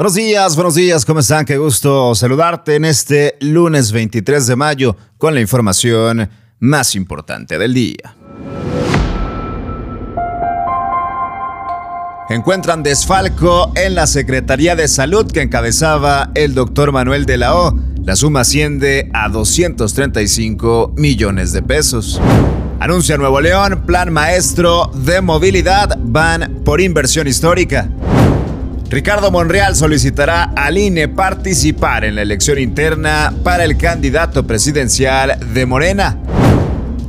Buenos días, buenos días, ¿cómo están? Qué gusto saludarte en este lunes 23 de mayo con la información más importante del día. Encuentran desfalco en la Secretaría de Salud que encabezaba el doctor Manuel de la O. La suma asciende a 235 millones de pesos. Anuncia Nuevo León, plan maestro de movilidad, van por inversión histórica. Ricardo Monreal solicitará al INE participar en la elección interna para el candidato presidencial de Morena.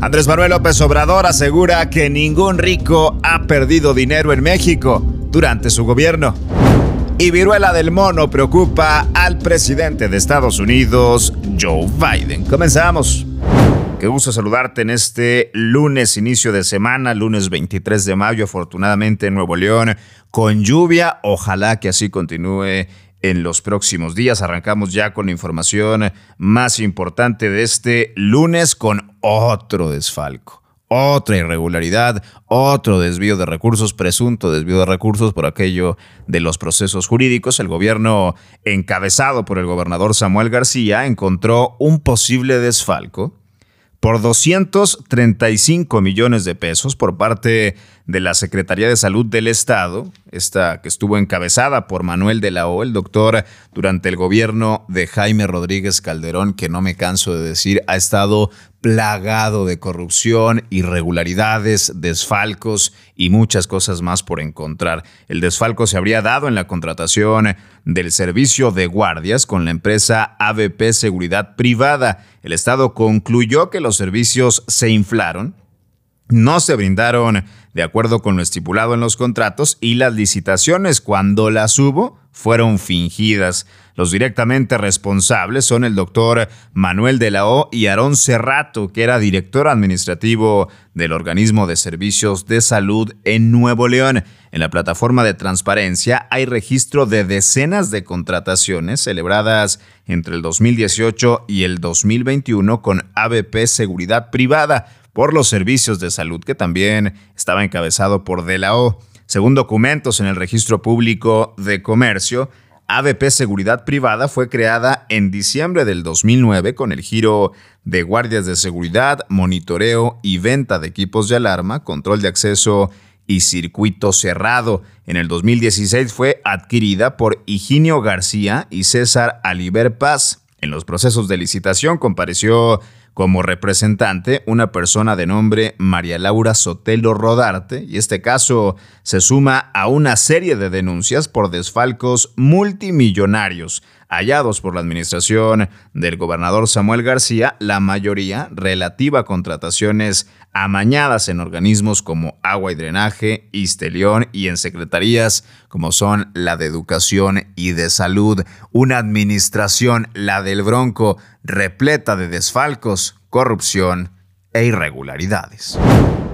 Andrés Manuel López Obrador asegura que ningún rico ha perdido dinero en México durante su gobierno. Y viruela del mono preocupa al presidente de Estados Unidos, Joe Biden. Comenzamos. Qué gusto saludarte en este lunes, inicio de semana, lunes 23 de mayo, afortunadamente en Nuevo León, con lluvia. Ojalá que así continúe en los próximos días. Arrancamos ya con la información más importante de este lunes con otro desfalco. Otra irregularidad, otro desvío de recursos, presunto desvío de recursos por aquello de los procesos jurídicos. El gobierno, encabezado por el gobernador Samuel García, encontró un posible desfalco por 235 millones de pesos por parte de la Secretaría de Salud del Estado, esta que estuvo encabezada por Manuel de la O, el doctor, durante el gobierno de Jaime Rodríguez Calderón, que no me canso de decir, ha estado plagado de corrupción, irregularidades, desfalcos y muchas cosas más por encontrar. El desfalco se habría dado en la contratación del servicio de guardias con la empresa ABP Seguridad Privada. El Estado concluyó que los servicios se inflaron, no se brindaron de acuerdo con lo estipulado en los contratos y las licitaciones, cuando las hubo, fueron fingidas. Los directamente responsables son el doctor Manuel de la O y Aarón Cerrato, que era director administrativo del organismo de servicios de salud en Nuevo León. En la plataforma de transparencia hay registro de decenas de contrataciones celebradas entre el 2018 y el 2021 con ABP Seguridad Privada por los servicios de salud, que también estaba encabezado por De la O. Según documentos en el Registro Público de Comercio, ABP Seguridad Privada fue creada en diciembre del 2009 con el giro de guardias de seguridad, monitoreo y venta de equipos de alarma, control de acceso y circuito cerrado. En el 2016 fue adquirida por Higinio García y César Aliber Paz. En los procesos de licitación compareció como representante una persona de nombre María Laura Sotelo Rodarte, y este caso se suma a una serie de denuncias por desfalcos multimillonarios hallados por la administración del gobernador Samuel García, la mayoría relativa a contrataciones amañadas en organismos como Agua y Drenaje, Istelión y en secretarías como son la de Educación y de Salud. Una administración, la del Bronco, repleta de desfalcos, corrupción e irregularidades.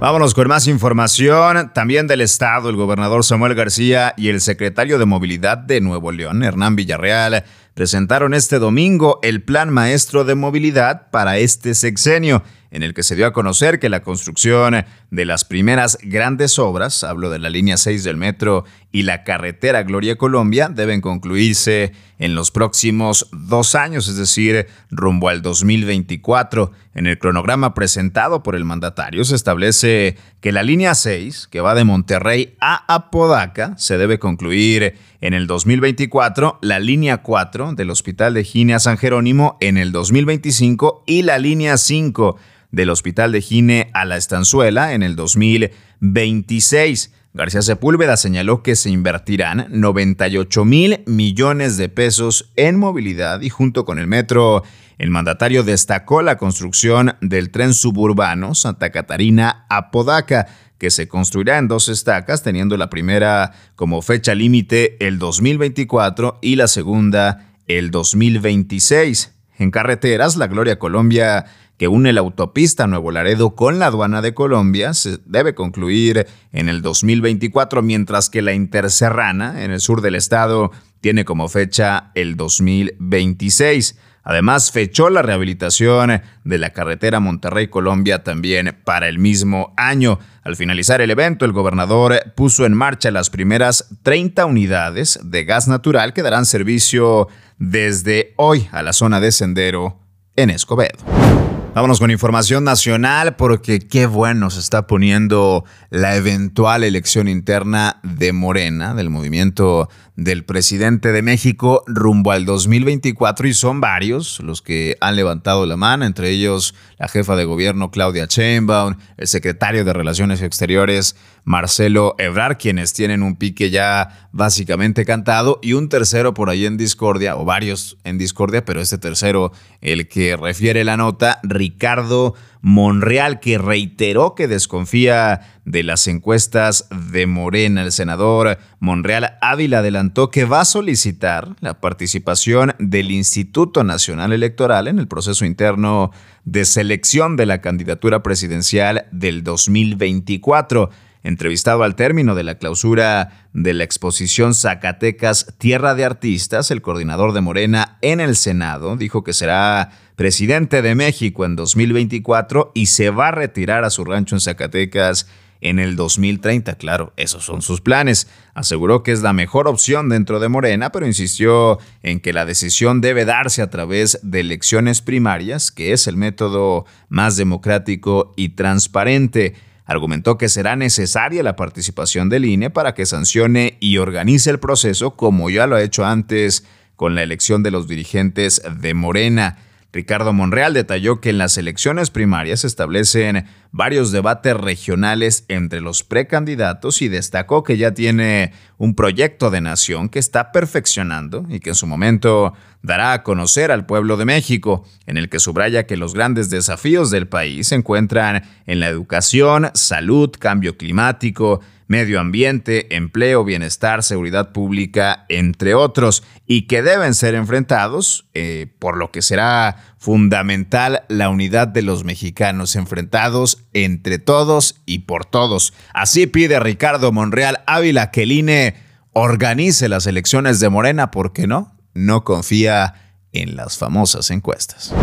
Vámonos con más información. También del Estado, el gobernador Samuel García y el secretario de Movilidad de Nuevo León, Hernán Villarreal, presentaron este domingo el Plan Maestro de Movilidad para este sexenio en el que se dio a conocer que la construcción de las primeras grandes obras, hablo de la línea 6 del metro y la carretera Gloria Colombia, deben concluirse en los próximos dos años, es decir, rumbo al 2024. En el cronograma presentado por el mandatario se establece que la línea 6, que va de Monterrey a Apodaca, se debe concluir en el 2024, la línea 4 del Hospital de Gine San Jerónimo en el 2025 y la línea 5 del Hospital de Gine a la Estanzuela en el 2026. García Sepúlveda señaló que se invertirán 98 mil millones de pesos en movilidad y junto con el metro, el mandatario destacó la construcción del tren suburbano Santa Catarina a Podaca, que se construirá en dos estacas, teniendo la primera como fecha límite el 2024 y la segunda el 2026. En carreteras, la Gloria Colombia que une la autopista Nuevo Laredo con la aduana de Colombia se debe concluir en el 2024, mientras que la Interserrana en el sur del estado tiene como fecha el 2026. Además, fechó la rehabilitación de la carretera Monterrey-Colombia también para el mismo año. Al finalizar el evento, el gobernador puso en marcha las primeras 30 unidades de gas natural que darán servicio desde hoy a la zona de Sendero en Escobedo. Vámonos con información nacional porque qué bueno se está poniendo la eventual elección interna de Morena, del movimiento del presidente de México rumbo al 2024 y son varios los que han levantado la mano, entre ellos la jefa de gobierno Claudia Sheinbaum, el secretario de Relaciones Exteriores Marcelo Ebrard, quienes tienen un pique ya básicamente cantado y un tercero por ahí en discordia o varios en discordia, pero este tercero el que refiere la nota, Ricardo Monreal, que reiteró que desconfía de las encuestas de Morena. El senador Monreal Ávila adelantó que va a solicitar la participación del Instituto Nacional Electoral en el proceso interno de selección de la candidatura presidencial del 2024. Entrevistado al término de la clausura de la exposición Zacatecas Tierra de Artistas, el coordinador de Morena en el Senado dijo que será presidente de México en 2024 y se va a retirar a su rancho en Zacatecas en el 2030. Claro, esos son sus planes. Aseguró que es la mejor opción dentro de Morena, pero insistió en que la decisión debe darse a través de elecciones primarias, que es el método más democrático y transparente. Argumentó que será necesaria la participación del INE para que sancione y organice el proceso como ya lo ha hecho antes con la elección de los dirigentes de Morena. Ricardo Monreal detalló que en las elecciones primarias se establecen varios debates regionales entre los precandidatos y destacó que ya tiene un proyecto de nación que está perfeccionando y que en su momento dará a conocer al pueblo de México, en el que subraya que los grandes desafíos del país se encuentran en la educación, salud, cambio climático, medio ambiente, empleo, bienestar, seguridad pública, entre otros, y que deben ser enfrentados, eh, por lo que será fundamental la unidad de los mexicanos, enfrentados entre todos y por todos. Así pide Ricardo Monreal Ávila que el INE organice las elecciones de Morena, porque no, no confía en las famosas encuestas.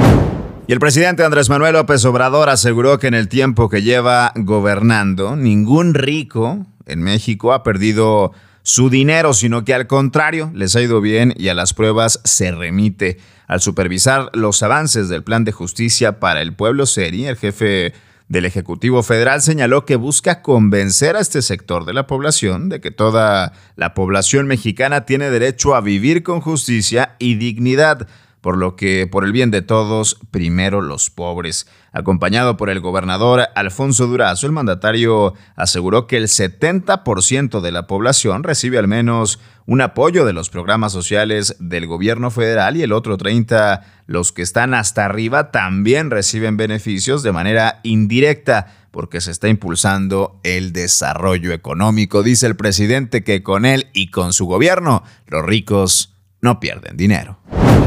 Y el presidente Andrés Manuel López Obrador aseguró que en el tiempo que lleva gobernando, ningún rico en México ha perdido su dinero, sino que al contrario les ha ido bien y a las pruebas se remite. Al supervisar los avances del plan de justicia para el pueblo seri, el jefe del Ejecutivo Federal señaló que busca convencer a este sector de la población de que toda la población mexicana tiene derecho a vivir con justicia y dignidad por lo que, por el bien de todos, primero los pobres. Acompañado por el gobernador Alfonso Durazo, el mandatario aseguró que el 70% de la población recibe al menos un apoyo de los programas sociales del gobierno federal y el otro 30%, los que están hasta arriba, también reciben beneficios de manera indirecta porque se está impulsando el desarrollo económico. Dice el presidente que con él y con su gobierno los ricos no pierden dinero.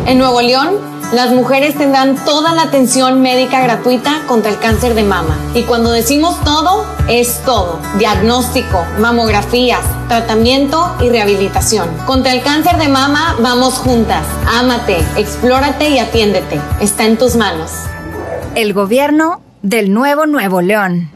En Nuevo León, las mujeres tendrán toda la atención médica gratuita contra el cáncer de mama. Y cuando decimos todo, es todo. Diagnóstico, mamografías, tratamiento y rehabilitación. Contra el cáncer de mama vamos juntas. Ámate, explórate y atiéndete. Está en tus manos. El gobierno del nuevo Nuevo León.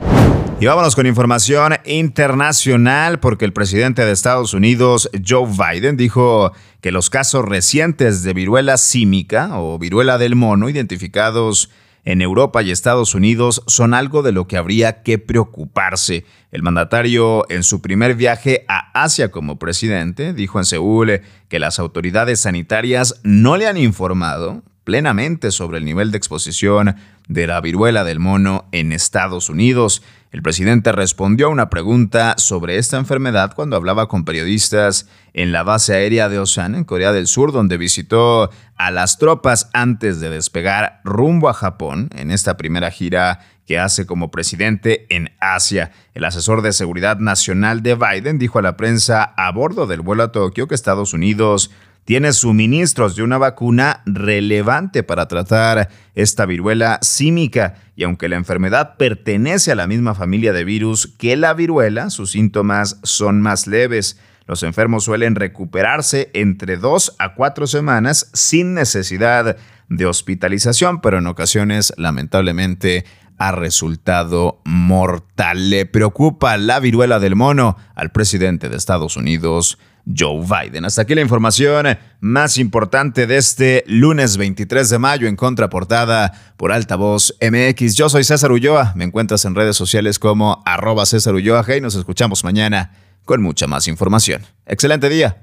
Y vámonos con información internacional porque el presidente de Estados Unidos, Joe Biden, dijo que los casos recientes de viruela símica o viruela del mono identificados en Europa y Estados Unidos son algo de lo que habría que preocuparse. El mandatario en su primer viaje a Asia como presidente dijo en Seúl que las autoridades sanitarias no le han informado plenamente sobre el nivel de exposición de la viruela del mono en Estados Unidos. El presidente respondió a una pregunta sobre esta enfermedad cuando hablaba con periodistas en la base aérea de Osan, en Corea del Sur, donde visitó a las tropas antes de despegar rumbo a Japón en esta primera gira que hace como presidente en Asia. El asesor de seguridad nacional de Biden dijo a la prensa a bordo del vuelo a Tokio que Estados Unidos tiene suministros de una vacuna relevante para tratar esta viruela símica y aunque la enfermedad pertenece a la misma familia de virus que la viruela, sus síntomas son más leves. Los enfermos suelen recuperarse entre dos a cuatro semanas sin necesidad de hospitalización, pero en ocasiones lamentablemente ha resultado mortal. Le preocupa la viruela del mono al presidente de Estados Unidos, Joe Biden. Hasta aquí la información más importante de este lunes 23 de mayo en contraportada por Altavoz MX. Yo soy César Ulloa. Me encuentras en redes sociales como arroba César Ulloa y nos escuchamos mañana con mucha más información. Excelente día.